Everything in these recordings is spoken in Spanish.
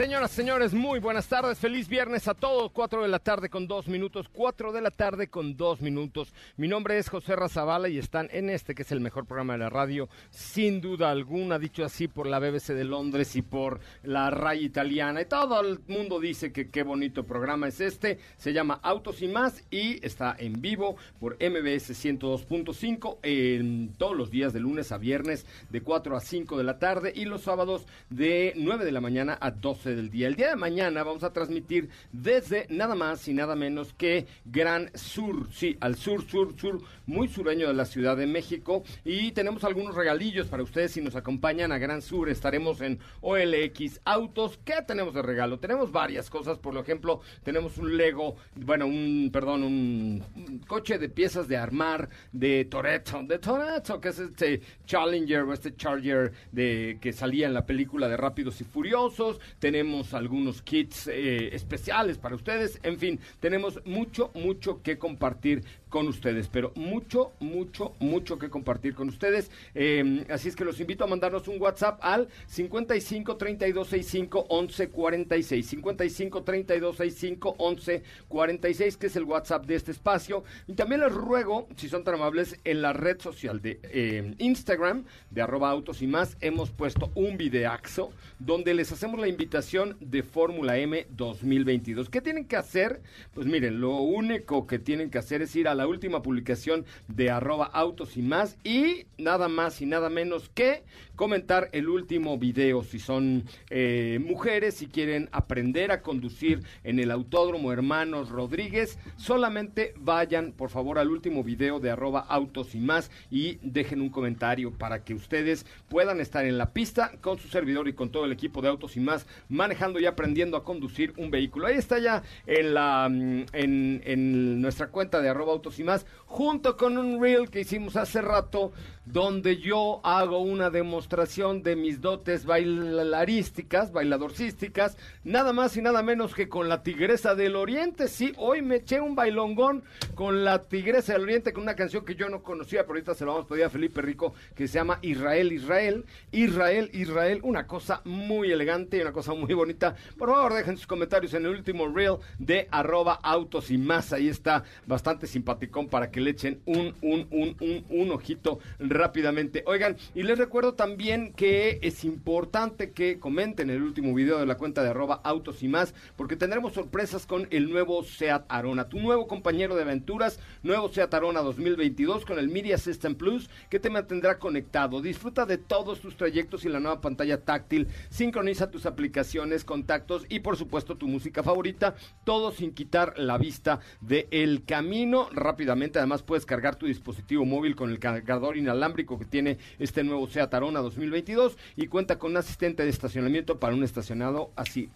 Señoras, señores, muy buenas tardes. Feliz viernes a todos. Cuatro de la tarde con dos minutos. Cuatro de la tarde con dos minutos. Mi nombre es José Razabala y están en este que es el mejor programa de la radio, sin duda alguna, dicho así por la BBC de Londres y por la RAI italiana. Y todo el mundo dice que qué bonito programa es este. Se llama Autos y más y está en vivo por MBS 102.5 en todos los días de lunes a viernes de 4 a 5 de la tarde y los sábados de 9 de la mañana a 12 del día. El día de mañana vamos a transmitir desde nada más y nada menos que Gran Sur, sí, al sur, sur, sur, muy sureño de la Ciudad de México. Y tenemos algunos regalillos para ustedes si nos acompañan a Gran Sur. Estaremos en OLX Autos. ¿Qué tenemos de regalo? Tenemos varias cosas, por ejemplo, tenemos un Lego, bueno, un, perdón, un, coche de piezas de armar de Toretto, de Toretto, que es este Challenger o este Charger de que salía en la película de Rápidos y Furiosos. Tenemos tenemos algunos kits eh, especiales para ustedes, en fin, tenemos mucho, mucho que compartir con ustedes, pero mucho, mucho, mucho que compartir con ustedes. Em, así es que los invito a mandarnos un WhatsApp al 55 32 65 11 46. 55 32 65 11 46, que es el WhatsApp de este espacio. Y también les ruego, si son tan amables, en la red social de em, Instagram, de arroba autos y más, hemos puesto un videaxo donde les hacemos la invitación de Fórmula M 2022. ¿Qué tienen que hacer? Pues miren, lo único que tienen que hacer es ir a la última publicación de arroba autos y más y nada más y nada menos que comentar el último video. Si son eh, mujeres si quieren aprender a conducir en el autódromo hermanos Rodríguez solamente vayan por favor al último video de arroba autos y más y dejen un comentario para que ustedes puedan estar en la pista con su servidor y con todo el equipo de autos y más manejando y aprendiendo a conducir un vehículo. Ahí está ya en la mm, en, en nuestra cuenta de arroba autos y más, junto con un reel que hicimos hace rato, donde yo hago una demostración de mis dotes bailarísticas, bailadorcísticas, nada más y nada menos que con la Tigresa del Oriente. Sí, hoy me eché un bailongón con la Tigresa del Oriente, con una canción que yo no conocía, pero ahorita se la vamos a pedir a Felipe Rico, que se llama Israel, Israel, Israel, Israel, una cosa muy elegante y una cosa muy bonita. Por favor, dejen sus comentarios en el último reel de arroba autos y más, ahí está bastante simpático para que le echen un, un, un, un, un ojito rápidamente. Oigan, y les recuerdo también que es importante que comenten el último video de la cuenta de arroba autos y más, porque tendremos sorpresas con el nuevo SEAT Arona, tu nuevo compañero de aventuras, nuevo SEAT Arona 2022 con el Media System Plus, que te mantendrá conectado. Disfruta de todos tus trayectos y la nueva pantalla táctil, sincroniza tus aplicaciones, contactos y por supuesto tu música favorita, todo sin quitar la vista del el camino rápidamente. Además, puedes cargar tu dispositivo móvil con el cargador inalámbrico que tiene este nuevo Seat Arona 2022 y cuenta con un asistente de estacionamiento para un estacionado así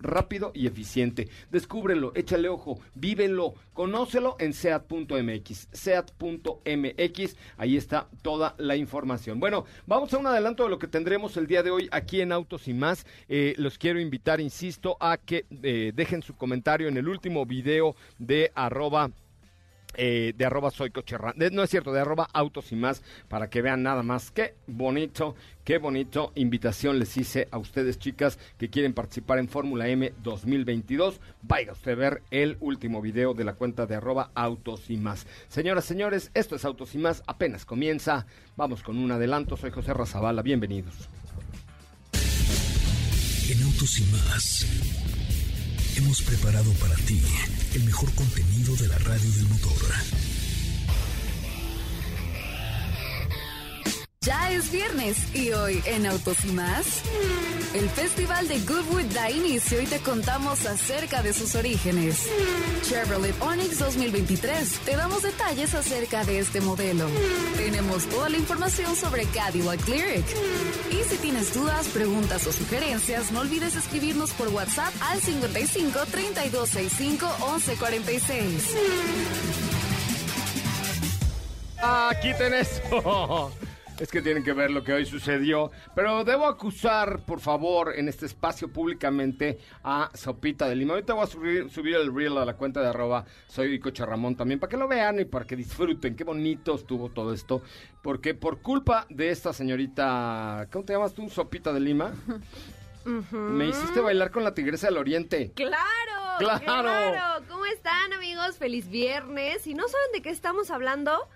rápido y eficiente. Descúbrelo, échale ojo, vívelo, conócelo en seat.mx, seat.mx, ahí está toda la información. Bueno, vamos a un adelanto de lo que tendremos el día de hoy aquí en Autos y más. Eh, los quiero invitar, insisto, a que eh, dejen su comentario en el último video de arroba eh, de arroba soy cocherra, no es cierto, de arroba autos y más, para que vean nada más. Qué bonito, qué bonito invitación les hice a ustedes, chicas, que quieren participar en Fórmula M 2022. Vaya usted a ver el último video de la cuenta de arroba autos y más. Señoras, señores, esto es Autos y más, apenas comienza. Vamos con un adelanto, soy José Razabala, bienvenidos. En Autos y más hemos preparado para ti el mejor contenido de la radio del motor. Ya es viernes y hoy en Autos y más, el Festival de Goodwood da inicio y te contamos acerca de sus orígenes. Chevrolet Onix 2023, te damos detalles acerca de este modelo. Tenemos toda la información sobre Cadillac Lyric. Y si tienes dudas, preguntas o sugerencias, no olvides escribirnos por WhatsApp al 55 3265 1146. Ah, quiten eso. Es que tienen que ver lo que hoy sucedió. Pero debo acusar, por favor, en este espacio públicamente a Sopita de Lima. Ahorita voy a subir, subir el reel a la cuenta de arroba soy Coche Ramón también para que lo vean y para que disfruten. Qué bonito estuvo todo esto. Porque por culpa de esta señorita, ¿cómo te llamas tú? Sopita de Lima. Me hiciste bailar con la tigresa del oriente. ¡Claro! ¡Claro! ¡Claro! ¿Cómo están, amigos? Feliz viernes. Si no saben de qué estamos hablando,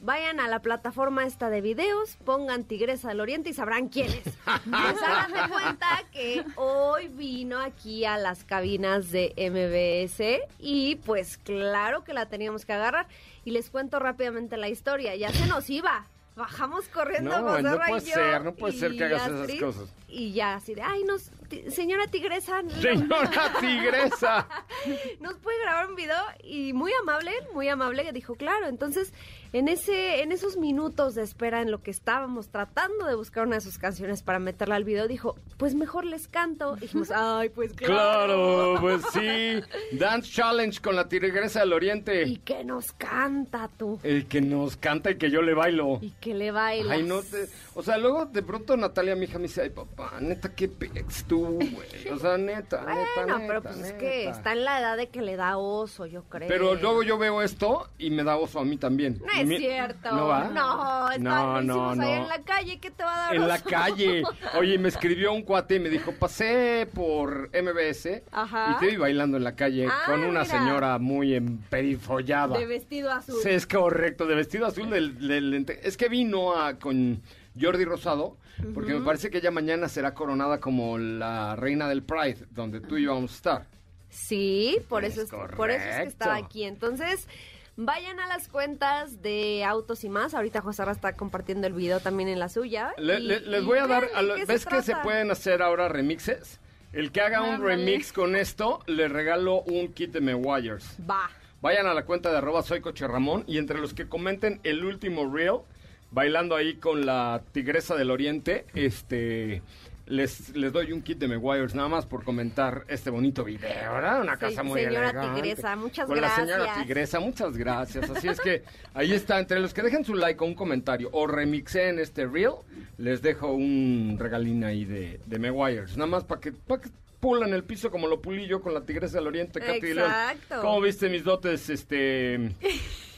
vayan a la plataforma esta de videos, pongan Tigresa del Oriente y sabrán quién es. Pues hagan de cuenta que hoy vino aquí a las cabinas de MBS y pues claro que la teníamos que agarrar. Y les cuento rápidamente la historia. Ya se nos iba. Bajamos corriendo No, José no puede ser, no puede ser que hagas esas cosas. Y ya así de, ay, nos, señora Tigresa, no- Señora tigresa. nos puede grabar un video y muy amable, muy amable dijo, claro, entonces en ese en esos minutos de espera en lo que estábamos tratando de buscar una de sus canciones para meterla al video, dijo, pues mejor les canto. Y dijimos, ay, pues Claro, claro. pues sí. Dance Challenge con la tigresa del oriente. Y que nos canta tú. El que nos canta y que yo le bailo. Y que le bailas. Ay, no te... O sea, luego de pronto Natalia, mi hija, me dice, ay, papá, neta, qué pex tú, güey. O sea, neta, neta, Bueno, neta, pero pues es que neta. está en la edad de que le da oso, yo creo. Pero luego yo veo esto y me da oso a mí también. No es mi- cierto. ¿No va? No, está, No, no, en la calle, ¿qué te va a dar En la calle. Oye, me escribió un cuate y me dijo, pasé por MBS Ajá. y te vi bailando en la calle Ah, con una mira. señora muy emperifollada. De vestido azul. Sí, es correcto, de vestido azul del, del. Es que vino a, con Jordi Rosado, porque me parece que ella mañana será coronada como la reina del Pride, donde tú y yo vamos a estar. Sí, por Es eso es, por eso es que estaba aquí. Entonces, vayan a las cuentas de Autos y más. Ahorita José Ra está compartiendo el video también en la suya. Le- Y- le- les y voy a dar, a lo- ¿ves que se pueden hacer ahora remixes? El que haga un remix con esto, le regalo un kit de Meguiars. Va. Vayan a la cuenta de arroba soy Coche Ramón y entre los que comenten el último reel, bailando ahí con la tigresa del oriente, este les, les doy un kit de Meguiars nada más por comentar este bonito video, ¿verdad? Una Sí, casa muy señora elegante. tigresa, muchas con la señora gracias. tigresa, muchas gracias. Así es que ahí está, entre los que dejen su like o un comentario o remixen este reel, les dejo un regalín ahí de, de Meguiars. Nada más para que, para que pulan el piso como lo pulí yo con la tigresa del oriente, Katy León. Exacto. ¿Cómo viste mis dotes, este...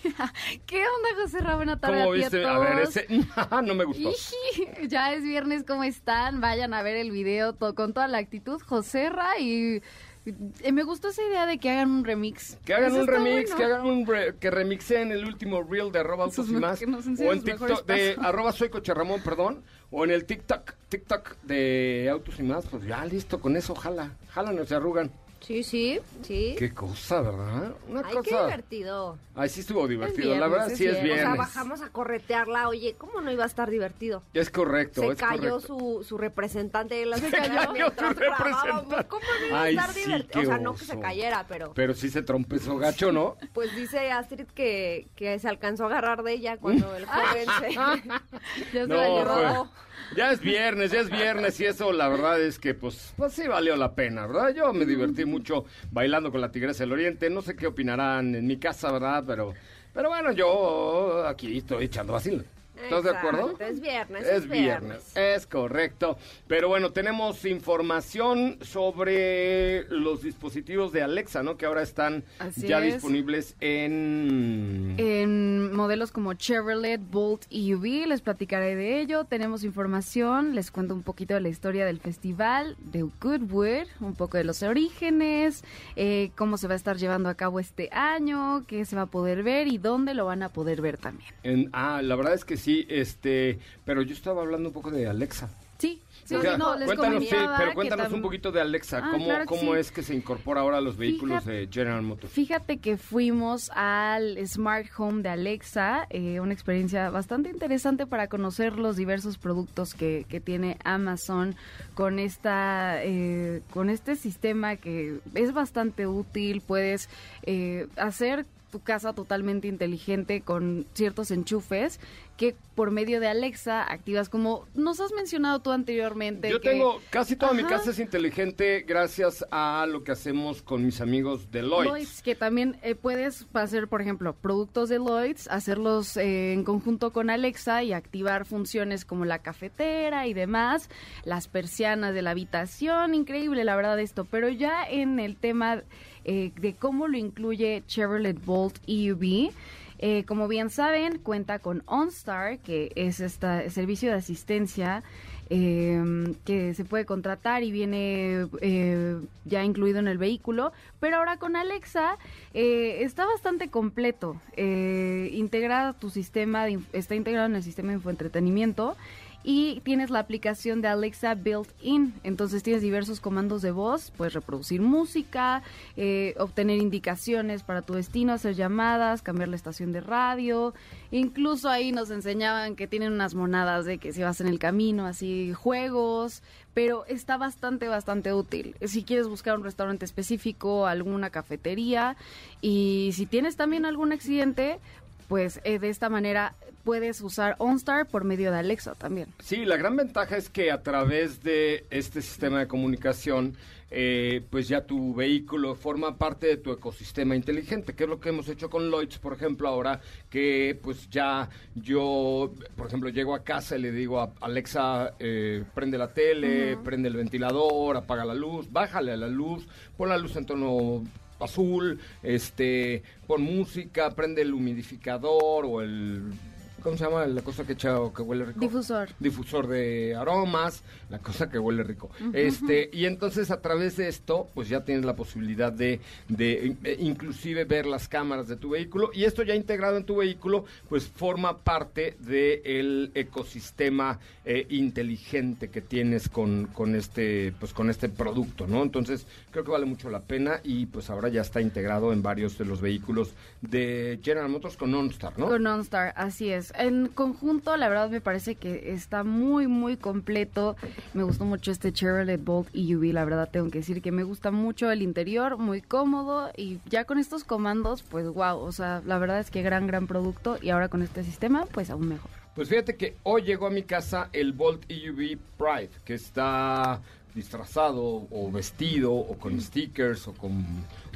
¿Qué onda, José Ra? Buena tarde ¿Cómo a ti viste? a A ver, ese... no me gustó. Iji, Ya es viernes, ¿cómo están? Vayan a ver el video con toda la actitud, José Ra, y eh, me gustó esa idea de que hagan un remix. Que hagan Eso un remix, bueno. que hagan un re- que remixen el último reel de arroba autos y más. O en TikTok de arroba soy coche Ramón, perdón. O en el TikTok, TikTok de autos y más. Pues ya listo, con eso jala. Jala, no se arrugan. Sí, sí, sí. Qué cosa, ¿verdad? Una Ay, qué cosa. divertido. Ay, sí estuvo divertido. la verdad, sí es viernes. O sea, bajamos a corretearla. Oye, ¿cómo no iba a estar divertido? Es correcto, Se es cayó correcto. su, su representante la Se cayó su representante. ¿Cómo no iba Ay, a estar sí, divertido? qué O sea, no que se cayera, pero... Pero sí se trompezó gacho, ¿no? Pues dice Astrid que, que se alcanzó a agarrar de ella cuando el joven se... Ya se No, la llevó. fue- Ya es viernes, ya es viernes y eso la verdad es que pues, pues sí valió la pena, ¿verdad? Yo me divertí mucho bailando con la Tigresa del Oriente, no sé qué opinarán en mi casa, ¿verdad? Pero, pero bueno, yo aquí estoy echando vacilo. ¿Estás de acuerdo? Es viernes. Es viernes, es correcto. Pero bueno, tenemos información sobre los dispositivos de Alexa, ¿no? Que ahora están Así ya es. disponibles en... En modelos como Chevrolet, Bolt y UV, les platicaré de ello. Tenemos información, les cuento un poquito de la historia del festival de Goodwood, un poco de los orígenes, eh, cómo se va a estar llevando a cabo este año, qué se va a poder ver y dónde lo van a poder ver también. en- ah, la verdad es que sí, este... Pero yo estaba hablando un poco de Alexa. Sí, sí, O sea, sí, no, les cuéntanos, sí, pero cuéntanos tam- un poquito de Alexa. Ah, ¿Cómo, claro cómo sí. es que se incorpora ahora a los vehículos Fíjate- de General Motors? Fíjate que fuimos al Smart Home de Alexa, eh, una experiencia bastante interesante para conocer los diversos productos que, que tiene Amazon con esta eh, con este sistema que es bastante útil. Puedes eh, hacer tu casa totalmente inteligente con ciertos enchufes que por medio de Alexa activas como nos has mencionado tú anteriormente. Yo que- tengo, casi toda mi casa es inteligente gracias a lo que hacemos con mis amigos de Lloyds. Lloyds, que también eh, puedes hacer, por ejemplo, productos de Lloyds, hacerlos eh, en conjunto con Alexa y activar funciones como la cafetera y demás, las persianas de la habitación, increíble la verdad esto, pero ya en el tema eh, de cómo lo incluye Chevrolet Bolt EUV, eh, como bien saben, cuenta con OnStar, que es este servicio de asistencia eh, que se puede contratar y viene eh, ya incluido en el vehículo. Pero ahora con Alexa está bastante completo. Eh, integra tu sistema, de está integrado en el sistema de infoentretenimiento y tienes la aplicación de Alexa Built-in. Entonces tienes diversos comandos de voz, puedes reproducir música, eh, obtener indicaciones para tu destino, hacer llamadas, cambiar la estación de radio. Incluso ahí nos enseñaban que tienen unas monadas de que si vas en el camino, así juegos, pero está bastante, bastante útil. Si quieres buscar un restaurante específico, alguna cafetería y si tienes también algún accidente, pues eh, de esta manera puedes usar OnStar por medio de Alexa también. Sí, la gran ventaja es que a través de este sistema de comunicación, eh, pues ya tu vehículo forma parte de tu ecosistema inteligente, que es lo que hemos hecho con Lloyds, por ejemplo, ahora que pues ya yo, por ejemplo, llego a casa y le digo a Alexa, eh, prende la tele, prende el ventilador, apaga la luz, bájale a la luz, pon la luz en tono azul, este, pon música, prende el humidificador o el ¿cómo se llama la cosa que echa o que huele rico? Difusor. Difusor de aromas, la cosa que huele rico. Este, y entonces a través de esto, pues ya tienes la posibilidad de, de eh, inclusive ver las cámaras de tu vehículo y esto ya integrado en tu vehículo, pues forma parte del ecosistema eh, inteligente que tienes con, con este, pues con este producto, ¿no? Entonces creo que vale mucho la pena y pues ahora ya está integrado en varios de los vehículos de General Motors con OnStar, ¿no? Con OnStar, así es. En conjunto, la verdad me parece que está muy, muy completo. Me gustó mucho este Chevrolet Bolt EUV, la verdad tengo que decir que me gusta mucho el interior, muy cómodo y ya con estos comandos, pues wow, o sea, la verdad es que gran, gran producto y ahora con este sistema, pues aún mejor. Pues fíjate que hoy llegó a mi casa el Bolt EUV Pride, que está disfrazado o vestido o con stickers o con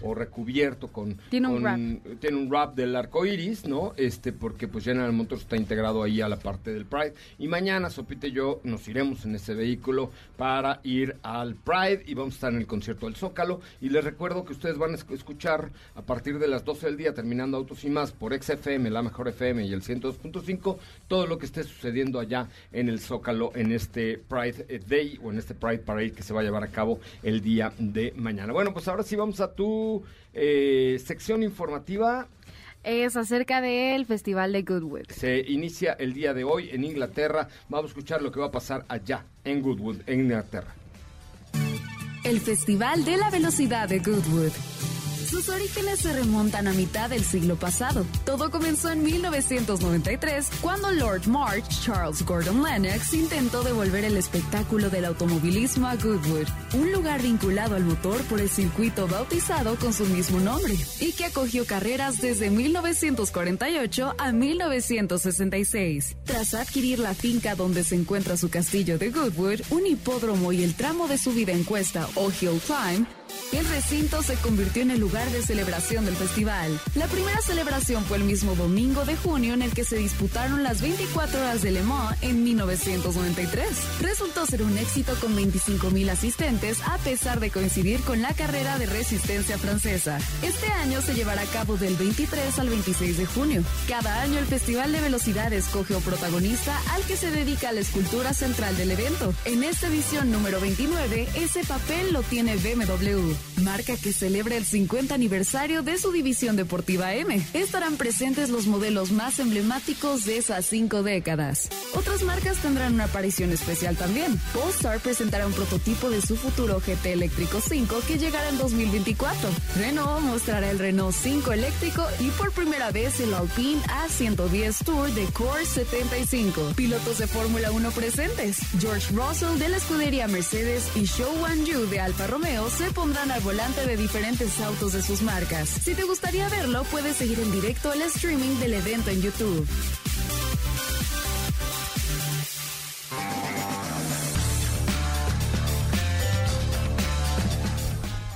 o recubierto con Tiene un con- tiene un wrap del arco iris, ¿no? Este porque pues General Motors está integrado ahí a la parte del Pride y mañana Sopita y yo nos iremos en ese vehículo para ir al Pride y vamos a estar en el concierto del Zócalo y les recuerdo que ustedes van a esc- escuchar a partir de las 12 del día terminando Autos y más por XFM, la mejor FM y el 102.5 todo lo que esté sucediendo allá en el Zócalo en este Pride eh, Day o en este Pride Parade que se va a llevar a cabo el día de mañana. Bueno, pues ahora sí vamos a tu eh, sección informativa. Es acerca del Festival de Goodwood. Se inicia el día de hoy en Inglaterra. Vamos a escuchar lo que va a pasar allá en Goodwood, en Inglaterra. El Festival de la Velocidad de Goodwood. Sus orígenes se remontan a mitad del siglo pasado. Todo comenzó en 1993, cuando Lord March Charles Gordon Lennox intentó devolver el espectáculo del automovilismo a Goodwood, un lugar vinculado al motor por el circuito bautizado con su mismo nombre, y que acogió carreras desde 1948 a 1966. Tras adquirir la finca donde se encuentra su castillo de Goodwood, un hipódromo y el tramo de subida en cuesta o hill climb, el recinto se convirtió en el lugar de celebración del festival. La primera celebración fue el mismo domingo de junio en el que se disputaron las 24 horas de Le Mans en 1993. Resultó ser un éxito con 25 mil asistentes a pesar de coincidir con la carrera de resistencia francesa. Este año se llevará a cabo del 23 al 26 de junio. Cada año el Festival de Velocidad escoge un protagonista al que se dedica la escultura central del evento. En esta edición número 29, ese papel lo tiene BMW, marca que celebra el 50 aniversario de su división deportiva M. Estarán presentes los modelos más emblemáticos de esas cinco décadas. Otras marcas tendrán una aparición especial también. Polestar presentará un prototipo de su futuro GT eléctrico 5 que llegará en 2024. Renault mostrará el Renault 5 eléctrico y por primera vez el Alpine A110 Tour de Core 75. Pilotos de Fórmula 1 presentes. George Russell de la escudería Mercedes y Zhou Yu de Alfa Romeo se pondrán al volante de diferentes autos de sus marcas. Si te gustaría verlo, puedes seguir en directo el streaming del evento en YouTube.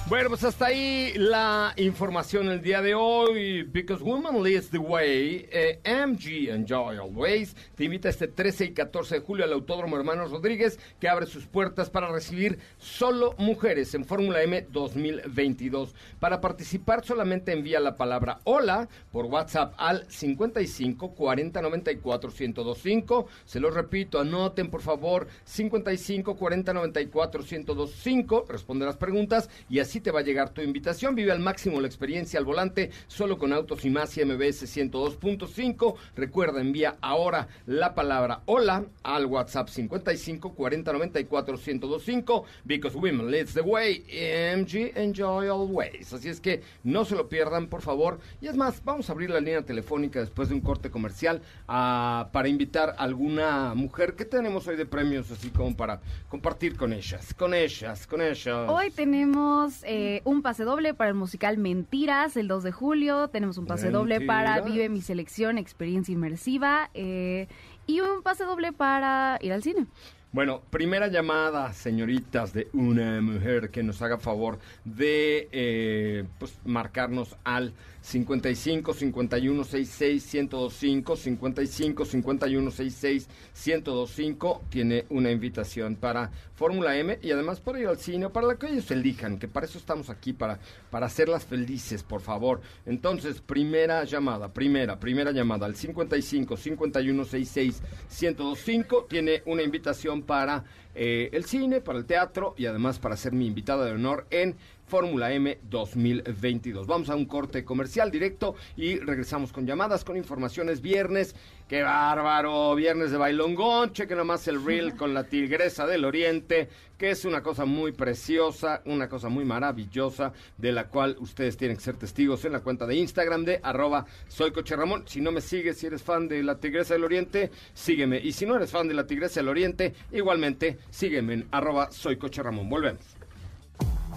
Bueno, pues hasta ahí la información el día de hoy. Because Woman Leads the Way, eh, MG Enjoy Always te invita este 13 y 14 de julio al Autódromo Hermanos Rodríguez, que abre sus puertas para recibir solo mujeres en Fórmula M 2022. Para participar, solamente envía la palabra hola por WhatsApp al 55 40 94 1025. Se lo repito, anoten por favor 55 40 94 1025. Responde las preguntas y así te va a llegar tu invitación. Vive al máximo la experiencia al volante, solo con Autos y Más y MBS 102.5. Recuerda, envía ahora la palabra hola al WhatsApp 55 40 94 1025. Because women leads the way. MG enjoy always. Así es que no se lo pierdan, por favor. Y es más, vamos a abrir la línea telefónica después de un corte comercial ah, para invitar a alguna mujer. que tenemos hoy de premios así como para compartir con ellas? Con ellas, con ellas. Hoy tenemos eh, un pase doble para el musical Mentiras el 2 de julio. Tenemos un pase doble para. Vive mi selección, experiencia inmersiva. eh, y un pase doble para ir al cine. Bueno, primera llamada, señoritas, de una mujer que nos haga favor de eh, pues, marcarnos al 55 51 66 1025 55 51 66 1025 tiene una invitación para Fórmula M y además para ir al cine para la que ellos elijan, que para eso estamos aquí, para, para hacerlas felices, por favor. Entonces, primera llamada, primera, primera llamada al 55 51 66 1025 tiene una invitación para eh, el cine, para el teatro y además para ser mi invitada de honor en Fórmula M 2022. Vamos a un corte comercial directo y regresamos con llamadas, con informaciones viernes. ¡Qué bárbaro! Viernes de bailongón. Chequen nomás el reel con la tigresa del oriente, que es una cosa muy preciosa, una cosa muy maravillosa, de la cual ustedes tienen que ser testigos en la cuenta de Instagram de arroba soy Coche Ramón. Si no me sigues, si eres fan de la tigresa del oriente, sígueme. Y si no eres fan de la tigresa del oriente, igualmente sígueme en arroba soy Coche Ramón. Volvemos.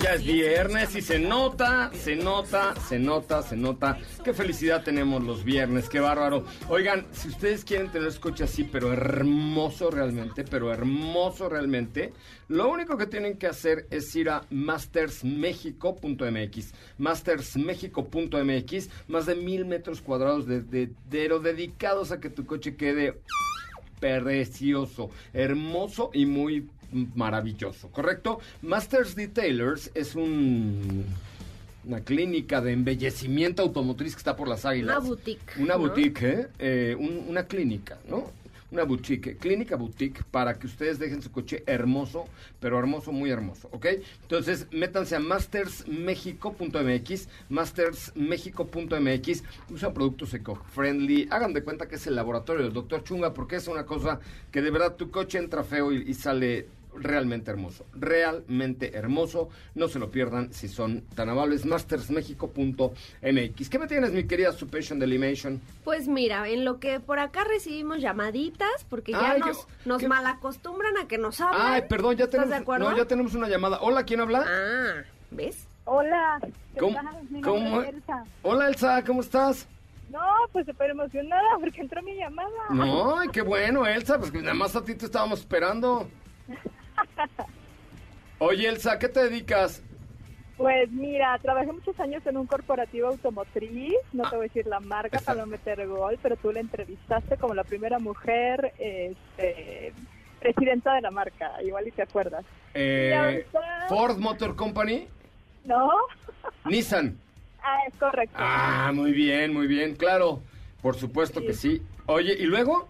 Ya es viernes y se nota, se nota, se nota, se nota. Qué felicidad tenemos los viernes, qué bárbaro. Oigan, si ustedes quieren tener este coche así, pero hermoso realmente, pero hermoso realmente, lo único que tienen que hacer es ir a mastersmexico.mx. Mastersmexico.mx, más de mil metros cuadrados de, de, de- dedicados a que tu coche quede precioso, hermoso y muy maravilloso, ¿correcto? Masters Detailers es un una clínica de embellecimiento automotriz que está por las águilas. Una boutique, Una ¿no? boutique, ¿eh? Eh, un- una clínica, ¿no? Una boutique, clínica boutique, para que ustedes dejen su coche hermoso, pero hermoso, muy hermoso, ¿ok? Entonces, métanse a mastersmexico.mx, mastersmexico.mx, usan productos eco-friendly, hagan de cuenta que es el laboratorio del doctor Chunga, porque es una cosa que de verdad tu coche entra feo y, y sale realmente hermoso. Realmente hermoso. No se lo pierdan si son tan amables. Mastersmexico.mx. ¿Qué me tienes, mi querida Supation Delimation? Pues mira, en lo que por acá recibimos llamaditas, porque ya Ay, nos, qué- nos qué- malacostumbran a que nos hablen. Ay, perdón, ya ¿Estás tenemos, de acuerdo? no, ya tenemos una llamada. Hola, ¿quién habla? Ah, ¿ves? Hola, ¿qué ¿Cómo- tal? Mi cómo- nombre es Elsa. Hola, Elsa, ¿cómo estás? No, pues súper emocionada porque entró mi llamada. No, ay, qué bueno, Elsa, pues que nada más a ti te estábamos esperando. Oye, Elsa, ¿qué te dedicas? Pues mira, trabajé muchos años en un corporativo automotriz, no te voy a decir la marca para no meter gol, pero tú la entrevistaste como la primera mujer este, presidenta de la marca, igual y te acuerdas. Eh, Y ahorita- Ford Motor Company, ¿No? Nissan. Ah, es correcto. Ah, muy bien, muy bien, claro. Por supuesto que sí. Oye, ¿y luego?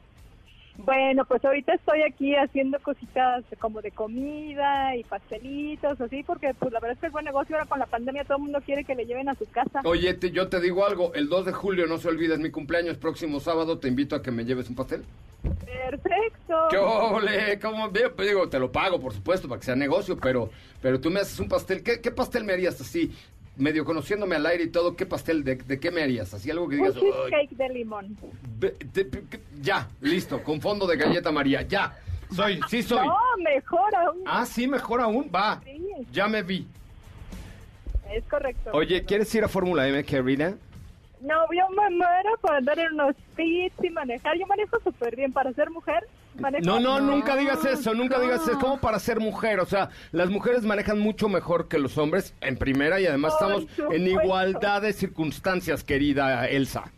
Bueno, pues ahorita estoy aquí haciendo cositas como de comida y pastelitos, así, porque pues la verdad es que es buen negocio ahora con la pandemia, todo el mundo quiere que le lleven a su casa. Oye, te- yo te digo algo, el 2 de julio, no se olvides, mi cumpleaños, próximo sábado, te invito a que me lleves un pastel. Perfecto. ¡Qué ole! ¿Cómo? Digo, pues, digo, te lo pago, por supuesto, para que sea negocio, pero, pero tú me haces un pastel. ¿Qué, qué pastel me harías así? Medio conociéndome al aire y todo, ¿qué pastel? ¿De, de qué me harías? Así algo que Un digas... "Ay, cheesecake de limón. te- te- ya, listo, con fondo de galleta María, ya. Soy, sí soy. No, mejor aún. Ah, sí, mejor aún, va. Sí, Ya me vi. es correcto. Oye, ¿quieres ir a Fórmula M, querida? No, yo me muero por andar en unos pits y manejar. Yo manejo súper bien para ser mujer. No, no, nunca digas eso, nunca digas eso. Es como para ser mujer, o sea, las mujeres manejan mucho mejor que los hombres en primera y además estamos en igualdad de circunstancias, querida Elsa.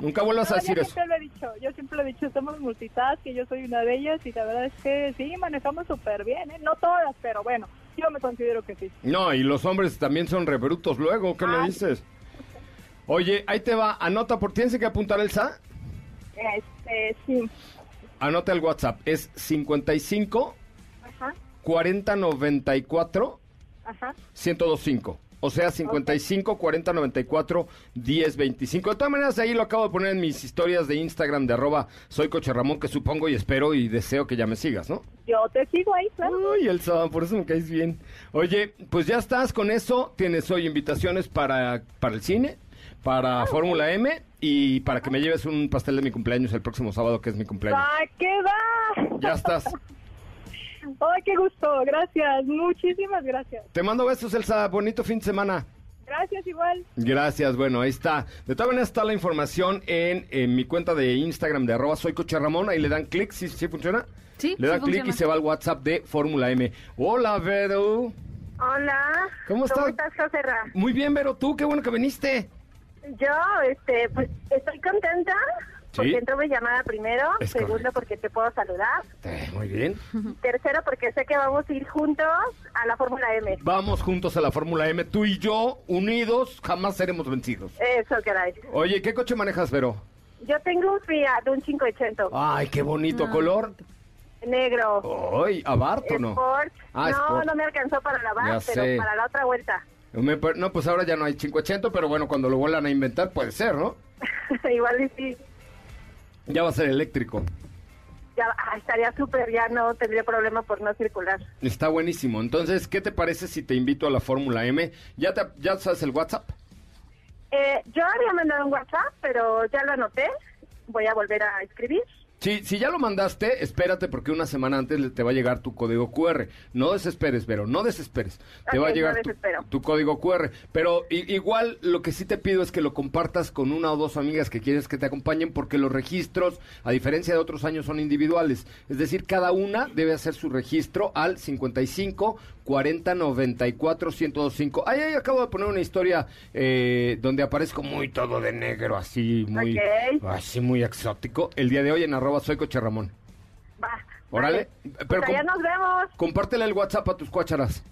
Nunca vuelvas No, a yo decir eso. siempre lo he dicho, yo siempre lo he dicho, somos multitask y yo soy una de ellas y la verdad es que sí, manejamos súper bien, ¿eh? No todas, pero bueno, yo me considero que sí. No, y los hombres también son rebrutos luego, ¿qué me Ay. dices? Oye, ahí te va, anota, por tienes que apuntar Elsa. Este, sí. Anota el WhatsApp, es 55 Ajá, 40 94 ajá. 1025. O sea, 55 40 94 10 25. De todas maneras, ahí lo acabo de poner en mis historias de Instagram de arroba soy Coche Ramón, que supongo y espero y deseo que ya me sigas, ¿no? Yo te sigo ahí, claro. Uy, Elsa, por eso me caes bien. Oye, pues ya estás con eso. Tienes hoy invitaciones para, para el cine, para Fórmula M y para que me lleves un pastel de mi cumpleaños el próximo sábado, que es mi cumpleaños. ¡Ah, qué va! Ya estás. ¡Ay, qué gusto! Gracias, muchísimas gracias. Te mando besos, Elsa. Bonito fin de semana. Gracias igual. Gracias, bueno, ahí está. De todas maneras está la información en, en mi cuenta de Instagram de arroba soy Coche Ramón. Ahí le dan clic, ¿sí, sí funciona? Sí, Le sí dan clic y se va al WhatsApp de Fórmula M. Hola, Vero. Hola. ¿Cómo estás? ¿Cómo estás, José Ra? Muy bien, Vero, tú, qué bueno que viniste. Yo, este, pues, estoy contenta porque Sí. entró mi llamada primero. Es Segundo, correcto. porque te puedo saludar. Eh, muy bien. Tercero, porque sé que vamos a ir juntos a la Fórmula M. Vamos juntos a la Fórmula M, tú y yo, unidos, jamás seremos vencidos. Eso, caray. Oye, ¿qué coche manejas, Vero? Yo tengo un Fiat, un 580 Ay, qué bonito Ah. color. negro. Ay, ¿Abarth o no? Sport. Ah, no, Sport. no me alcanzó para la pero para la otra vuelta. No, pues ahora ya no hay 580, pero bueno, cuando lo vuelvan a inventar puede ser, ¿no? Igual y sí. Ya va a ser eléctrico. Ya, ah, estaría súper, ya no tendría problema por no circular. Está buenísimo. Entonces, ¿qué te parece si te invito a la Fórmula M? ¿Ya, te, ¿Ya sabes el WhatsApp? Eh, yo había mandado un WhatsApp, pero ya lo anoté. Voy a volver a escribir. Sí, si ya lo mandaste, espérate porque una semana antes te va a llegar tu código QR. No desesperes, Vero, no desesperes. Te va a no llegar tu, código QR. Pero i- igual lo que sí te pido es que lo compartas con una o dos amigas que quieres que te acompañen porque los registros, a diferencia de otros años, son individuales. Es decir, cada una debe hacer su registro al 55 40 94 1025. Ahí, ahí acabo de poner una historia eh, donde aparezco muy todo de negro, así muy, Ok. así muy exótico. El día de hoy en arroba soy Coche Ramón. Va. Órale. vale. Pero Pues allá nos vemos. compártele el WhatsApp a tus cuácharas.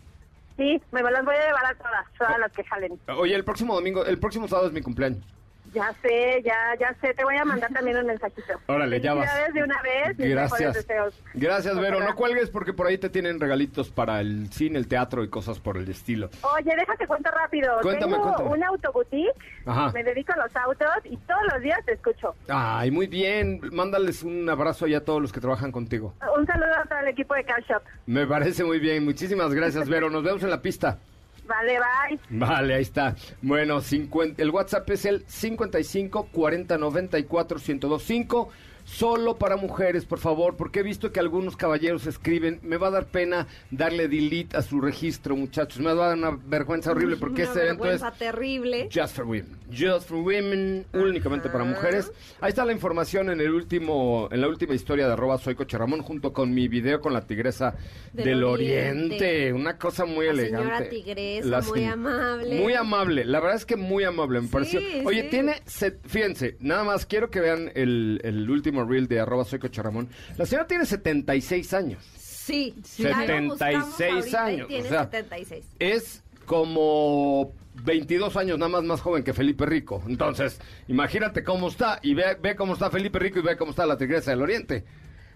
Sí, me las voy a llevar a todas, todas las que salen. Oye, el próximo domingo, el próximo sábado es mi cumpleaños. Ya sé, ya, ya sé. Te voy a mandar también un mensajito. Órale, ya vas. De una vez. Gracias. deseos. Gracias, Vero. No cuelgues porque por ahí te tienen regalitos para el cine, el teatro y cosas por el estilo. Oye, déjate cuento rápido. Cuéntame, Tengo cuéntame. un autoboutique. Ajá. Me dedico a los autos y todos los días te escucho. Ay, muy bien. Mándales un abrazo allá a todos los que trabajan contigo. Un saludo a todo el equipo de Car Shop. Me parece muy bien. Muchísimas gracias, Vero. Nos vemos en la pista. Vale, bye. Vale, ahí está. Bueno, 50, el WhatsApp es el 55 40 94 1025. Solo para mujeres, por favor, porque he visto que algunos caballeros escriben. Me va a dar pena darle delete a su registro, muchachos. Me va a dar una vergüenza horrible porque Una este evento es vergüenza terrible. Just for Women. Just for Women, únicamente para mujeres. Ahí está la información en el último, en la última historia de arroba soy Coche Ramón, junto con mi video con la tigresa del, Del Oriente. Oriente. Una cosa muy La elegante. señora tigresa, muy amable. Muy amable. La verdad es que muy amable, me Sí, pareció. Oye, sí. tiene, set- fíjense, nada más quiero que vean el, el último reel de arroba soy Ramón. La señora tiene 76 años. Sí, Sí. ya lo buscamos 76 ahorita y años, Tiene o sea, 76. es como 22 años nada más más joven que Felipe Rico. Entonces, imagínate cómo está y ve, ve cómo está Felipe Rico y ve cómo está la tigresa del Oriente.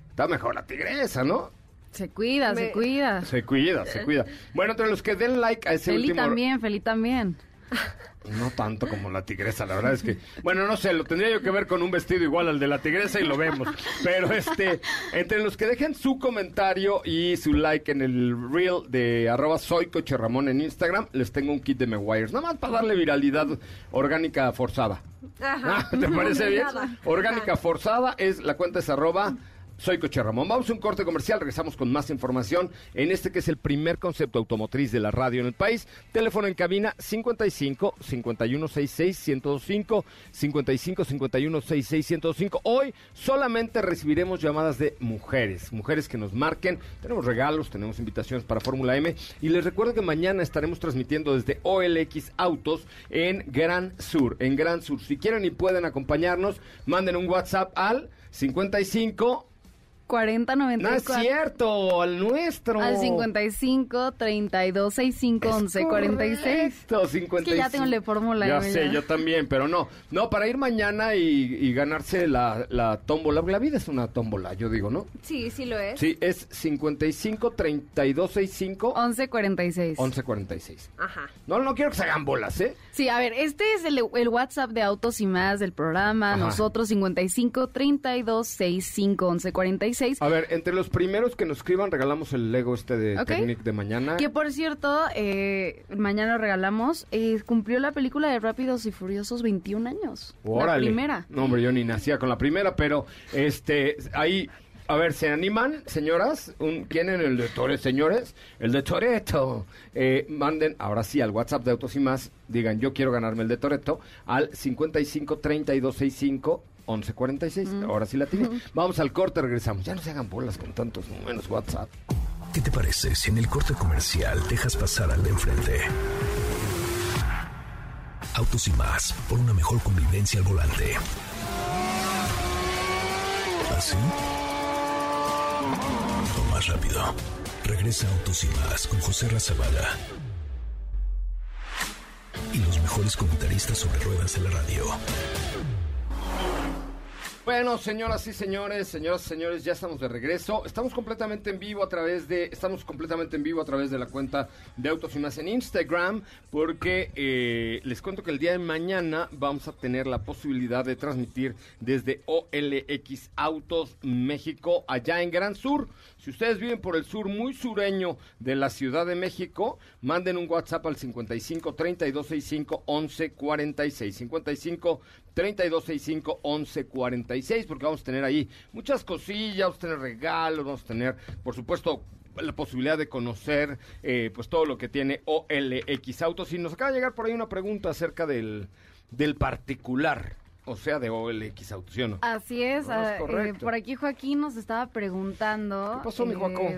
Está mejor la tigresa, ¿no? Se cuida, Me- se cuida. Se cuida, se cuida. Bueno, entre los que den like a ese Feli último... también, Feli también. No tanto como la tigresa, la verdad es que... Bueno, no sé, lo tendría yo que ver con un vestido igual al de la tigresa y lo vemos. Pero este, entre los que dejen su comentario y su like en el reel de arroba soy Coche Ramón en Instagram, les tengo un kit de Meguiars. Nada más para darle viralidad orgánica forzada. Ajá. Ah, ¿Te parece bien? Orgánica forzada es la cuenta es arroba soy Coche Ramón. Vamos a un corte comercial, regresamos con más información en este que es el primer concepto automotriz de la radio en el país. Teléfono en cabina 55 5166 1025 55 5166 1025. Hoy solamente recibiremos llamadas de mujeres, mujeres que nos marquen. Tenemos regalos, tenemos invitaciones para Fórmula M y les recuerdo que mañana estaremos transmitiendo desde OLX Autos en Gran Sur, en Gran Sur. Si quieren y pueden acompañarnos, manden un WhatsApp al 55 no es 4094. cierto, al nuestro. Al 55 32 65 11 46. Correcto, 55. Es que ya tengo la fórmula. Ya sé, yo también, pero no. No, para ir mañana y, y ganarse la, la tómbola. La vida es una tómbola, yo digo, ¿no? Sí, sí lo es. Sí, es 55 32 65 11 46. 11 46. Ajá. No, no quiero que se hagan bolas, ¿eh? Sí, a ver, este es el, el WhatsApp de Autos y Más del programa. Ajá. Nosotros 55 32 65 11 46. A ver, entre los primeros que nos escriban, regalamos el Lego este de. Technic de mañana. Que por cierto, eh, mañana regalamos. eh, cumplió la película de Rápidos y Furiosos 21 años. La primera. No, hombre, yo ni nacía con la primera, pero este, ahí, a ver, ¿se animan, señoras? Un, ¿Quieren el de Toreto, señores? El de Toreto. Eh, manden, ahora sí, al WhatsApp de Autos y Más, digan, yo quiero ganarme el de Toreto, al 55 32 65 11 46. Ahora sí la tiene. Vamos al corte, regresamos. Ya no se hagan bolas con tantos números WhatsApp. ¿Qué te parece si en el corte comercial dejas pasar al de enfrente? Autos y más, por una mejor convivencia al volante. ¿Así? O más rápido. Regresa Autos y más con José Razabala. Y los mejores comentaristas sobre ruedas de la radio. Bueno, señoras y señores, señoras y señores, ya estamos de regreso. Estamos completamente en vivo a través de, estamos completamente en vivo a través de la cuenta de Autos y Más en Instagram, porque eh, les cuento que el día de mañana vamos a tener la posibilidad de transmitir desde OLX Autos México allá en Gran Sur. Si ustedes viven por el sur, muy sureño de la Ciudad de México, manden un WhatsApp al 55 3265 1146. 55 3265 1146, porque vamos a tener ahí muchas cosillas, vamos a tener regalos, vamos a tener, por supuesto, la posibilidad de conocer eh, pues todo lo que tiene OLX Autos. Y nos acaba de llegar por ahí una pregunta acerca del, del particular, o sea, de OLX Autos, ¿sí o no? Así es. No, es ah, eh, por aquí Joaquín nos estaba preguntando. ¿Qué pasó, mi Joaco?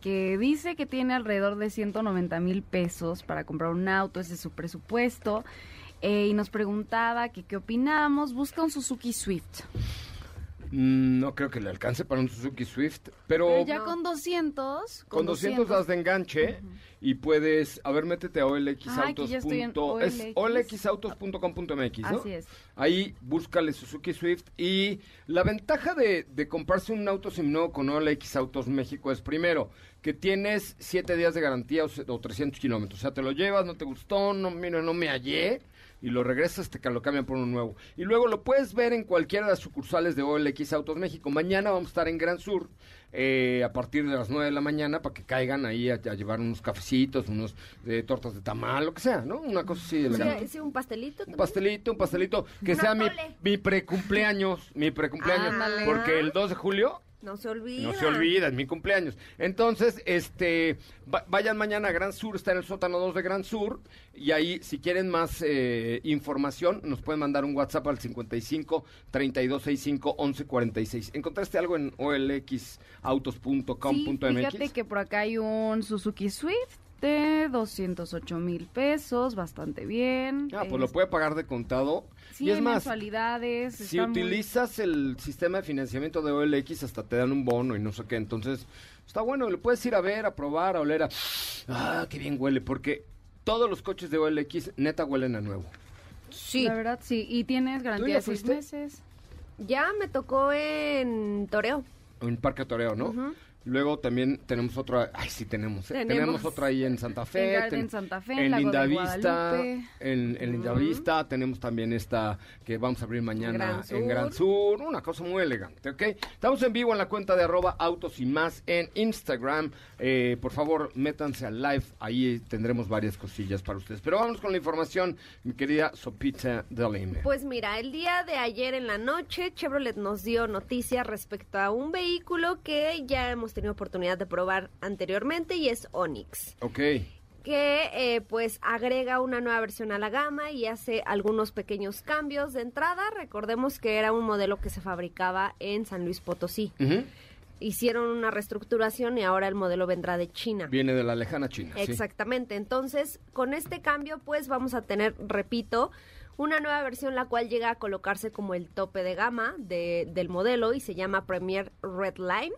Que dice que tiene alrededor de 190 mil pesos para comprar un auto, ese es su presupuesto. Eh, y nos preguntaba que qué opinábamos. Busca un Suzuki Swift. Mm, No creo que le alcance para un Suzuki Swift, pero... Pero ya con 200. Con 200 das de enganche y puedes, a ver, métete a Ah, olxautos.com.mx, ¿no? Así es. Ahí búscale Suzuki Swift y la ventaja de, de comprarse un auto seminuevo con OLX Autos México es primero que tienes siete días de garantía o, o 300 kilómetros. O sea, te lo llevas, no te gustó, no, mira, no me hallé y lo regresas, te ca- lo cambian por uno nuevo. Y luego lo puedes ver en cualquiera de las sucursales de OLX Autos México. Mañana vamos a estar en Gran Sur eh, a partir de las 9 de la mañana para que caigan ahí a, a llevar unos cafecitos, unos eh, tortas de tamal, lo que sea, ¿no? Una cosa así. elegante. Sí, sí, un pastelito. Un pastelito, un pastelito, que Un sea mi, mi precumpleaños, mi precumpleaños, porque el 2 de julio No se olvida. no se olvida, es mi cumpleaños. Entonces, este, va- vayan mañana a Gran Sur, está en el sótano 2 de Gran Sur, y ahí, si quieren más eh, información, nos pueden mandar un WhatsApp al 55 3265 1146. ¿Encontraste algo en olxautos.com.mx? Sí, fíjate que por acá hay un Suzuki Swift de 208 mil pesos, bastante bien. Ah, pues lo puede pagar de contado. Sí, y es más, mensualidades. Si muy- utilizas el sistema de financiamiento de OLX, hasta te dan un bono y no sé qué. Entonces, está bueno, le puedes ir a ver, a probar, a oler a... Ah, qué bien huele, porque todos los coches de OLX neta huelen a nuevo. Sí. La verdad, sí. Y tienes garantía de seis meses. Ya me tocó en Toreo. En Parque Toreo, ¿no? Luego también tenemos otra, ay sí tenemos, ¿eh? tenemos. Tenemos. otra ahí en Santa Fe, En Santa Fe, en Lindavista, en, en Lindavista tenemos también esta que vamos a abrir mañana Gran en Sur. Gran Sur, una cosa muy elegante, ¿ok? Estamos en vivo en la cuenta de arroba autos y más en Instagram, Eh, por favor métanse al live, ahí tendremos varias cosillas para ustedes, pero vamos con la información, mi querida Sopita de Lime. Pues mira, el día de ayer en la noche Chevrolet nos dio noticias respecto a un vehículo que ya hemos tenido oportunidad de probar anteriormente y es Onix, Ok, que eh, pues agrega una nueva versión a la gama y hace algunos pequeños cambios de entrada. Recordemos que era un modelo que se fabricaba en San Luis Potosí. Hicieron una reestructuración y ahora el modelo vendrá de China. viene de la lejana China. sí. Exactamente. Entonces, con este cambio, pues vamos a tener, repito, una nueva versión la cual llega a colocarse como el tope de gama de- del modelo y se llama Premier Red Line,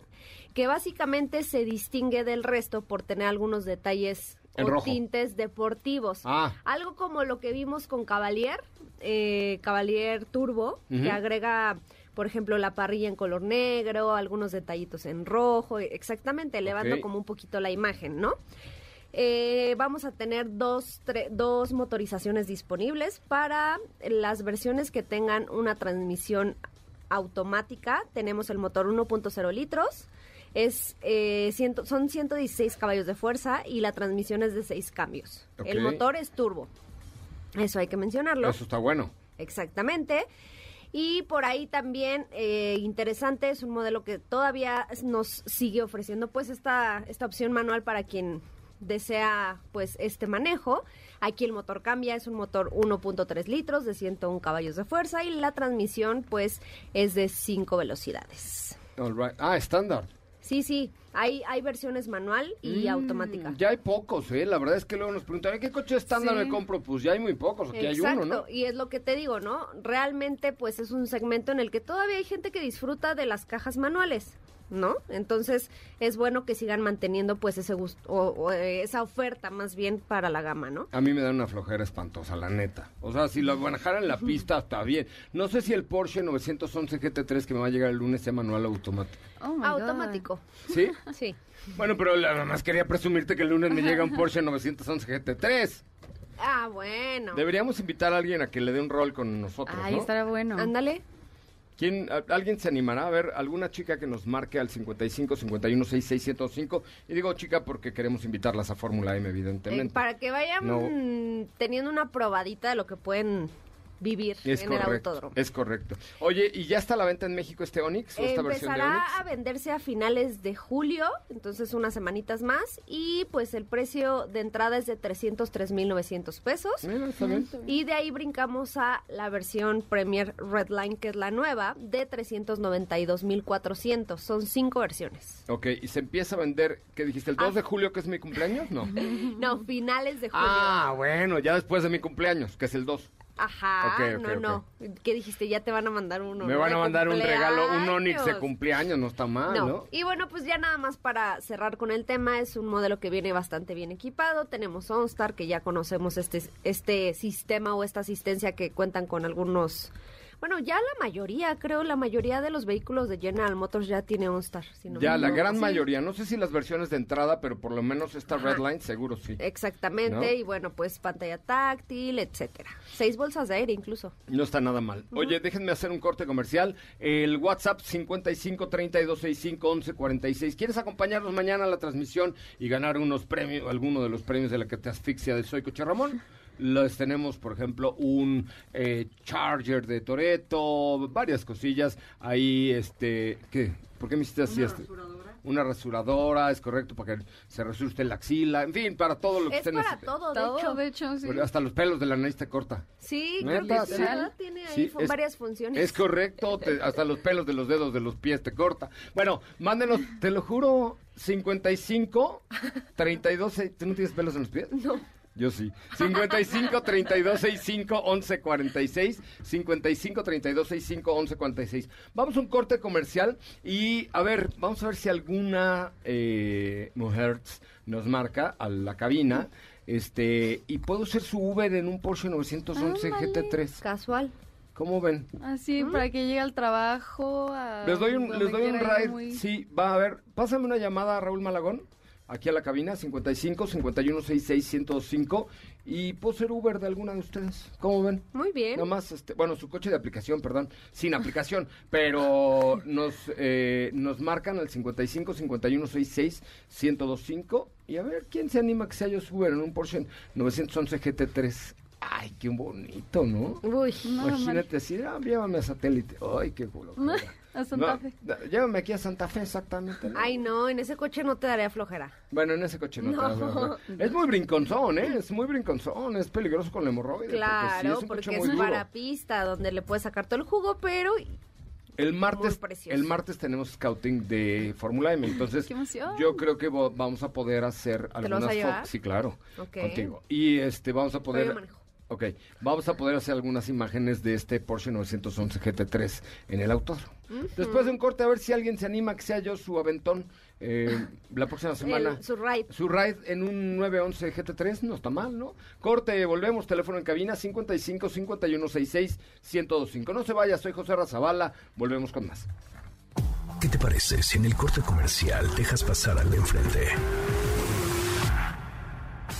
que básicamente se distingue del resto por tener algunos detalles En o rojo. tintes deportivos. Ah. Algo como lo que vimos con Cavalier, eh, Cavalier Turbo, que agrega, por ejemplo, la parrilla en color negro, algunos detallitos en rojo, exactamente, elevando como un poquito la imagen, ¿no? Eh, vamos a tener dos, tre- dos motorizaciones disponibles para las versiones que tengan una transmisión automática. Tenemos el motor 1.0 litros, es, eh, ciento- son 116 caballos de fuerza y la transmisión es de 6 cambios. El motor es turbo. Eso hay que mencionarlo. Eso está bueno. Exactamente. Y por ahí también eh, interesante es un modelo que todavía nos sigue ofreciendo pues esta, esta opción manual para quien desea pues este manejo. Aquí el motor cambia, es un motor 1.3 litros de 101 caballos de fuerza y la transmisión pues es de 5 velocidades. All right. Ah, estándar. Sí, sí, hay, hay versiones manual y automática. Mm, Ya hay pocos, ¿eh? La verdad es que luego nos preguntan, ¿qué coche estándar Sí. me compro? Pues ya hay muy pocos, aquí hay uno, ¿no? y es lo que te digo, ¿no? Realmente, pues es un segmento en el que todavía hay gente que disfruta de las cajas manuales, ¿no? Entonces, es bueno que sigan manteniendo, pues, ese gusto, o, o, esa oferta más bien para la gama, ¿no? A mí me da una flojera espantosa, la neta. O sea, si lo manejara en la pista, está bien. No sé si el Porsche 911 GT3 que me va a llegar el lunes sea manual o automático. Oh. Automático, ¿Sí? sí. bueno, pero la- nada más quería presumirte que el lunes me llega un Porsche 911 GT3. Ah, bueno. Deberíamos invitar a alguien a que le dé un rol con nosotros, Ahí ¿no? estará bueno. Ándale. ¿Quién, ¿Alguien se animará a ver alguna chica que nos marque al 55 51 66 105? Y digo chica porque queremos invitarlas a Fórmula M, Eh, evidentemente. para que vayan No. teniendo una probadita de lo que pueden vivir Es en el correcto, autódromo. es correcto. Oye, ¿y ya está a la venta en México este Onix? ¿O esta versión de Empezará Onix? a venderse a finales de julio, entonces unas semanitas más, y pues el precio de entrada es de 303.900 pesos. Mira, está bien. Y de ahí brincamos a la versión Premier Redline, que es la nueva, de 392.400. Son cinco versiones. Ok, ¿y se empieza a vender, qué dijiste, el 2 Ah. de julio que es mi cumpleaños? No. No, finales de julio. ah, bueno, ya después de mi cumpleaños, que es el 2. Ajá, no, no. ¿Qué dijiste? Ya te van a mandar uno. Me ¿no? van a mandar un regalo, un Onix de cumpleaños. cumpleaños, no está mal, ¿no? No. Y bueno, pues ya nada más para cerrar con el tema, es un modelo que viene bastante bien equipado. Tenemos OnStar, que ya conocemos este, este sistema o esta asistencia que cuentan con algunos... Bueno, ya la mayoría, creo, la mayoría de los vehículos de General Motors ya tiene OnStar. si no Ya, me la gran Sí. mayoría, no sé si las versiones de entrada, pero por lo menos esta. Redline seguro sí. Exactamente, ¿No? y bueno, pues pantalla táctil, etcétera. Seis bolsas de aire incluso. No está nada mal. Oye, déjenme hacer un corte comercial. El WhatsApp 55 32 65 11 46. ¿Quieres acompañarnos mañana a la transmisión y ganar unos premios, alguno de los premios de la que te asfixia de Soy Coche Ramón? Les tenemos, por ejemplo, un eh, Charger de Toreto, varias cosillas. Ahí, este, ¿qué? ¿Por qué me hiciste así? este? Una rasuradora, es correcto, para que se resurte la axila. En fin, para todo lo que Es usted para necesite. todo, de Todo, hecho. de hecho, sí. Hasta los pelos de la nariz te corta. Sí, creo que Neta, sí, sí. ¿verdad? tiene ahí Sí, es- varias funciones. Es correcto, te- hasta los pelos de los dedos de los pies te corta. Bueno, mándenos, te lo juro, 55 32 seis- ¿Tú no tienes pelos en los pies? No. Yo sí. 55 32 65 11 46 55 32 65 11 46. Vamos a un corte comercial y a ver, vamos a ver si alguna eh, mujer nos marca a la cabina. Este, y puedo ser su Uber en un Porsche 911 Ándale. GT3. Casual. ¿Cómo ven? Así, para que llegue al trabajo. a Les doy un, les doy un ride. muy- Sí, va a ver. Pásame una llamada a Raúl Malagón, aquí a la cabina, 55 51 66 105 y puedo ser Uber de alguna de ustedes. ¿Cómo ven? Muy bien. Nomás, este, bueno, su coche de aplicación, perdón, sin aplicación, pero nos, eh, nos marcan al 55 51 66 1025 y a ver quién se anima a que sea yo Uber en un Porsche 911 GT3. Ay, qué bonito, ¿no? Uy. Imagínate así, ah, llévame a satélite. Ay, qué culo. A Santa No, Fe. llévame aquí a Santa Fe, exactamente. ¿no? Ay, no, en ese coche no te daría flojera. Bueno, en ese coche no. te No. vas a ver. Es muy brinconzón, ¿eh? Es muy brinconzón. Es peligroso con la hemorroide. porque sí, Claro, es un porque coche es muy duro. para pista, donde le puedes sacar todo el jugo, pero El martes, el martes tenemos scouting de Fórmula M, entonces yo creo que vamos a poder hacer vas a algunas llevar? fotos. Sí, claro, contigo. Y este vamos a yo poder manejo. Ok, vamos a poder hacer algunas imágenes de este Porsche 911 GT3 en el autódromo. Después de un corte, a ver si alguien se anima a que sea yo su aventón eh, la próxima semana. El- su ride. Su ride en un 911 GT3 no está mal, ¿no? Corte, volvemos, teléfono en cabina 55 51 66 1025. No se vaya, soy José Razabala, volvemos con más. ¿Qué te parece si en el corte comercial dejas pasar al de enfrente?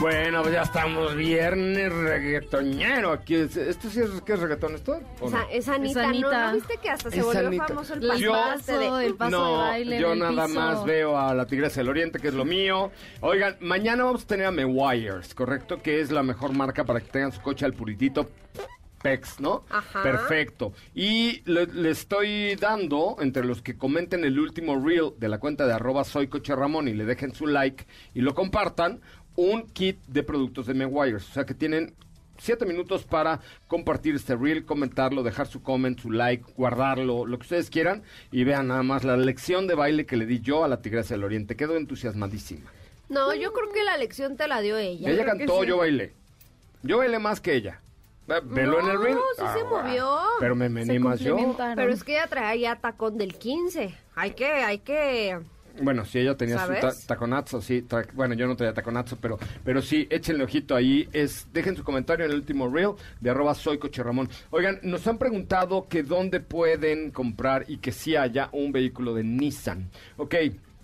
Bueno, pues ya estamos viernes reggaetonero. Aquí es- ¿Esto sí es, ¿qué es reggaetón esto? ¿O no? Esa, es Anita, Es ¿no? Anita. ¿no? ¿Viste que hasta se Es volvió Anita. famoso el El Yo- paso paso, el paso no, de baile yo nada piso. más veo a la Tigresa del Oriente, que es lo mío. Oigan, mañana vamos a tener a Meguiars, ¿correcto? Que es la mejor marca para que tengan su coche al puritito. Pex, ¿no? Ajá. Perfecto. Y le, le estoy dando, entre los que comenten el último reel de la cuenta de arroba soy coche Ramón y le dejen su like y lo compartan, un kit de productos de Meguiars. O sea que tienen siete minutos para compartir este reel, comentarlo, dejar su comment, su like, guardarlo, lo que ustedes quieran. Y vean nada más la lección de baile que le di yo a la Tigresa del Oriente. Quedo entusiasmadísima. No, yo creo que la lección te la dio ella. ella cantó, sí. yo bailé. Yo bailé más que ella. Ve- Velo en el No, reel. sí se movió. Pero me mení más yo. Pero es que ella traía ya tacón del 15. Hay que, hay que... Bueno, si ella tenía su ta- ¿Sabes? taconazo, sí. bueno, yo no traía taconazo, pero, pero sí, échenle ojito ahí. Es, dejen su comentario en el último reel de arroba soy Coche Ramón. Oigan, nos han preguntado que dónde pueden comprar y que sí haya un vehículo de Nissan. Ok.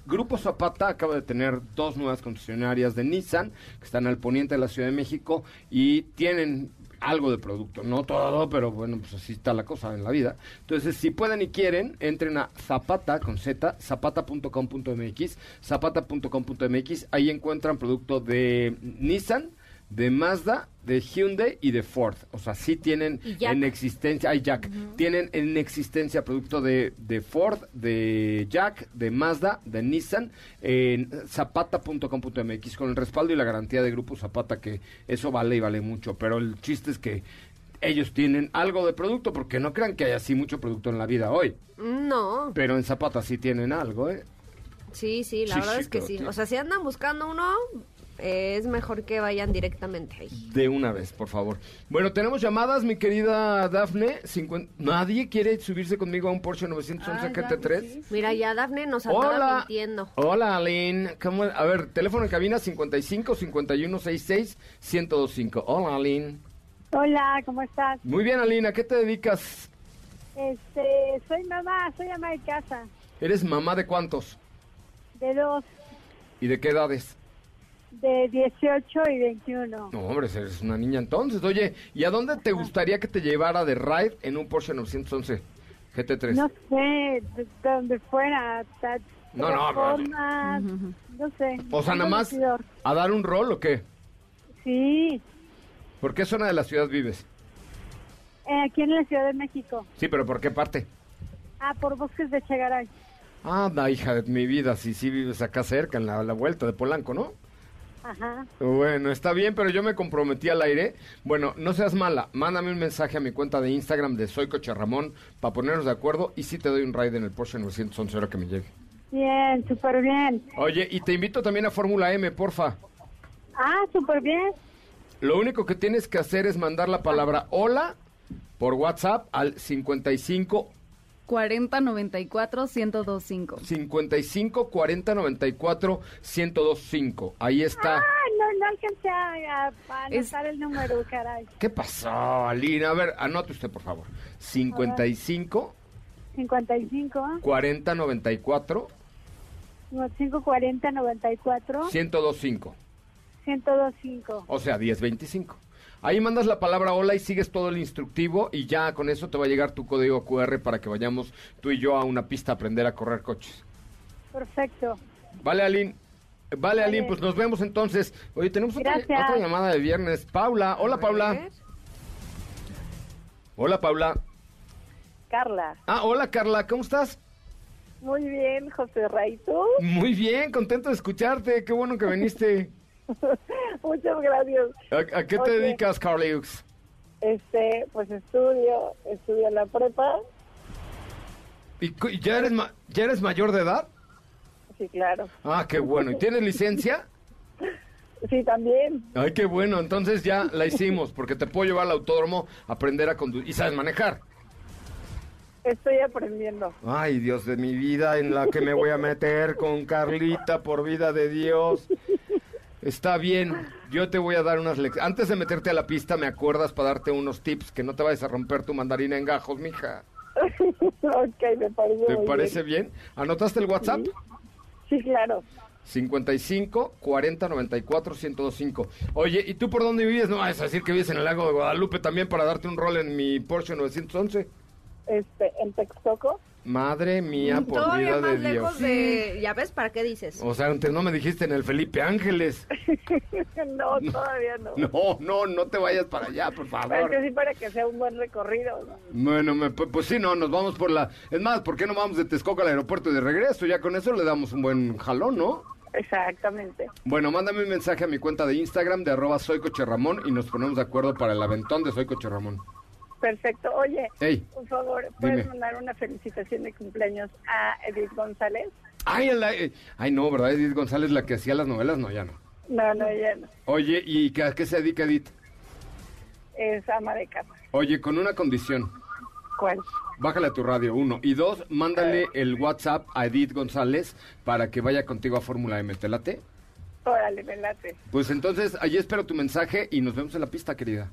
Grupo Zapata acaba de tener dos nuevas concesionarias de Nissan que están al poniente de la Ciudad de México y tienen algo de producto, no todo, pero bueno, pues así está la cosa en la vida. Entonces, si pueden y quieren, entren a Zapata con Z, zapata.com.mx, zapata.com.mx, ahí encuentran producto de Nissan, de Mazda, de Hyundai y de Ford. O sea, sí tienen en existencia, ay Jack, tienen en existencia producto de, de Ford, de Jack, de Mazda, de Nissan, en zapata.com.mx con el respaldo y la garantía de Grupo Zapata, que eso vale y vale mucho. Pero el chiste es que ellos tienen algo de producto, porque no crean que hay así mucho producto en la vida hoy. No, Pero en Zapata sí tienen algo, ¿eh? sí, sí, la verdad es que sí. O sea, si andan buscando uno, es mejor que vayan directamente ahí. De una vez, por favor. Bueno, tenemos llamadas, mi querida Dafne. Nadie quiere subirse conmigo a un Porsche 911 GT3. Mira, ya Dafne nos andaba Hola. mintiendo. Hola, Aline. ¿Cómo- A ver, teléfono en cabina 55 51 66 1025. Hola, Aline. Hola, ¿cómo estás? Muy bien, Aline. ¿A qué te dedicas? Este, soy mamá, soy ama de casa, ¿Eres mamá de cuántos? de dos, ¿Y de qué edades? De 18 y 21. No, hombre, eres una niña entonces. Oye, ¿y a dónde te gustaría que te llevara de ride en un Porsche 911 GT3? No sé, de, de donde fuera, ta- No, no, Reforma, no sé. O sea, nada más a dar un rol o qué? Sí, ¿Por qué zona de la ciudad vives? eh, aquí en la Ciudad de México. Sí, pero ¿por qué parte? Ah, por Bosques de Chegaray. Anda, hija de mi vida, si sí vives acá cerca, en la, la vuelta de Polanco, ¿no? Ajá. Bueno, está bien, pero yo me comprometí al aire. Bueno, no seas mala, mándame un mensaje a mi cuenta de Instagram de Soy Coche Ramón para ponernos de acuerdo y sí te doy un ride en el Porsche 911 ahora que me llegue. Bien, súper bien. Oye, y te invito también a Fórmula M, porfa. Ah, súper bien. Lo único que tienes que hacer es mandar la palabra hola por WhatsApp al 55 40 94 1025. 55 40 94 1025. Ahí está. Ah, no, no alcancé a, a- a Es- anotar el número, caray. ¿Qué pasó, Alina? A ver, anote usted, por favor. 55 55, 40 94 540, 94, 1025. 1025. O sea, 1025. Ahí mandas la palabra hola y sigues todo el instructivo y ya con eso te va a llegar tu código QR para que vayamos tú y yo a una pista a aprender a correr coches. Perfecto. Vale, Aline. Vale, Aline, pues nos vemos entonces. Oye, tenemos otra, Gracias. otra llamada de viernes. Paula, hola Paula. Hola Paula. Carla. Ah, hola Carla, ¿cómo estás? Muy bien, José Raito. Muy bien, contento de escucharte, qué bueno que viniste. Muchas gracias. ¿A, a qué te Oye. dedicas, Carliux? Este, pues estudio, estudio la prepa. ¿Y cu- y ya eres, ma- ya eres mayor de edad? Sí, claro. Ah, qué bueno. ¿Y tienes licencia? Sí, también. Ay, qué bueno. Entonces ya la hicimos, porque te puedo llevar al autódromo a aprender a conducir. ¿Y sabes manejar? Estoy aprendiendo. Ay, Dios de mi vida, en la que me voy a meter con Carlita, por vida de Dios. Está bien, yo te voy a dar unas lecciones. Antes de meterte a la pista, me acuerdas para darte unos tips, que no te vayas a romper tu mandarina en gajos, mija. ok, me parece ¿Te parece bien? ¿Anotaste el WhatsApp? bien. Sí, claro. 55 40 94 1025. Oye, ¿y tú por dónde vives? No vas a decir que vives en el lago de Guadalupe también para darte un rol en mi Porsche 911. Este, en Texcoco. Madre mía, por Todavía vida más de lejos Dios. de... ¿Ya ves para qué dices? O sea, antes no me dijiste en el Felipe Ángeles. no, todavía no. No, no, no te vayas para allá, por Pero es favor. que sí para que sea un buen recorrido. ¿no? Bueno, me- pues, pues sí, no, nos vamos por la... Es más, ¿por qué no vamos de Texcoco al aeropuerto y de regreso? Ya con eso le damos un buen jalón, ¿no? Exactamente. Bueno, mándame un mensaje a mi cuenta de Instagram de arroba soycocherramón y nos ponemos de acuerdo para el aventón de Soy Coche Ramón. Perfecto. Oye, Ey, por favor, ¿puedes Dime. mandar una felicitación de cumpleaños a Edith González? ay, ay, ay, no, ¿verdad? Edith González, la que hacía las novelas, no, ya no. No, no, ella no. Oye, ¿y a qué se dedica Edith? Es ama de casa. Oye, con una condición. ¿Cuál? Bájale a tu radio, uno. Y dos, mándale el WhatsApp a Edith González para que vaya contigo a Fórmula M. ¿Te late? Órale, me late. Pues entonces, allí espero tu mensaje y nos vemos en la pista, querida.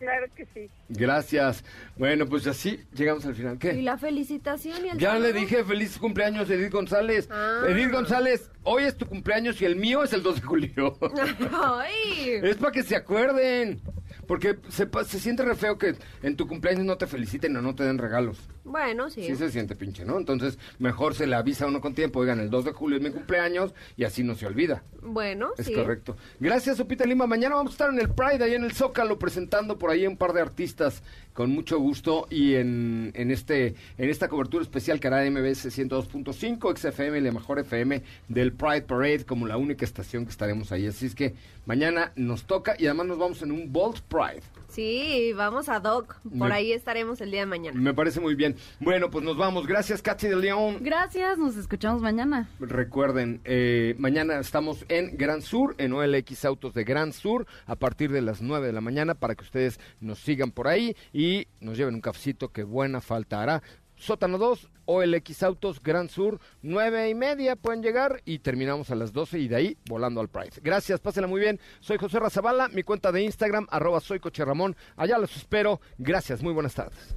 Claro que sí. Gracias. Bueno, pues así llegamos al final. Y ¿Qué? la felicitación y el Ya le dije feliz cumpleaños, Edith González. Ah. Edith González, hoy es tu cumpleaños y el mío es el 2 de julio. Ay. es para que se acuerden. Porque se, pa- se siente re feo que en tu cumpleaños no te feliciten o no te den regalos. Bueno, sí. Sí se siente pinche, ¿no? Entonces, mejor se le avisa a uno con tiempo, oigan, el 2 de julio es mi cumpleaños y así no se olvida. Bueno, Es sí. correcto. Gracias, Sopita Lima. Mañana vamos a estar en el Pride, ahí en el Zócalo, presentando por ahí un par de artistas con mucho gusto y en, en este en esta cobertura especial que hará MBS 102.5, XFM, la mejor FM del Pride Parade, como la única estación que estaremos ahí. Así es que mañana nos toca y además nos vamos en un Bolt Pride. Sí, vamos a Doc. Por Me- ahí estaremos el día de mañana. Me parece muy bien. Bueno, pues nos vamos. Gracias, Katy de León. Gracias, nos escuchamos mañana. Recuerden, eh, mañana estamos en Gran Sur, en OLX Autos de Gran Sur, a partir de las 9 de la mañana, para que ustedes nos sigan por ahí y nos lleven un cafecito que buena falta hará. Sótano 2, OLX Autos, Gran Sur, 9 y media pueden llegar y terminamos a las 12 y de ahí volando al Pride. Gracias, pásenla muy bien. Soy José Razabala, mi cuenta de Instagram, arroba soy Coche Ramón. Allá los espero. Gracias, muy buenas tardes.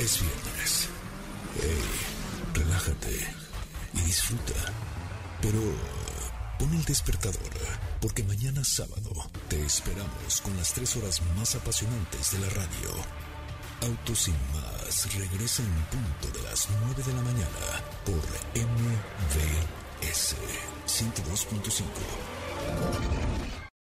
Es viernes. Hey, relájate y disfruta. Pero pon el despertador, porque mañana sábado te esperamos con las tres horas más apasionantes de la radio. Autos sin más regresa en punto de las 9 de la mañana por MVS 102.5.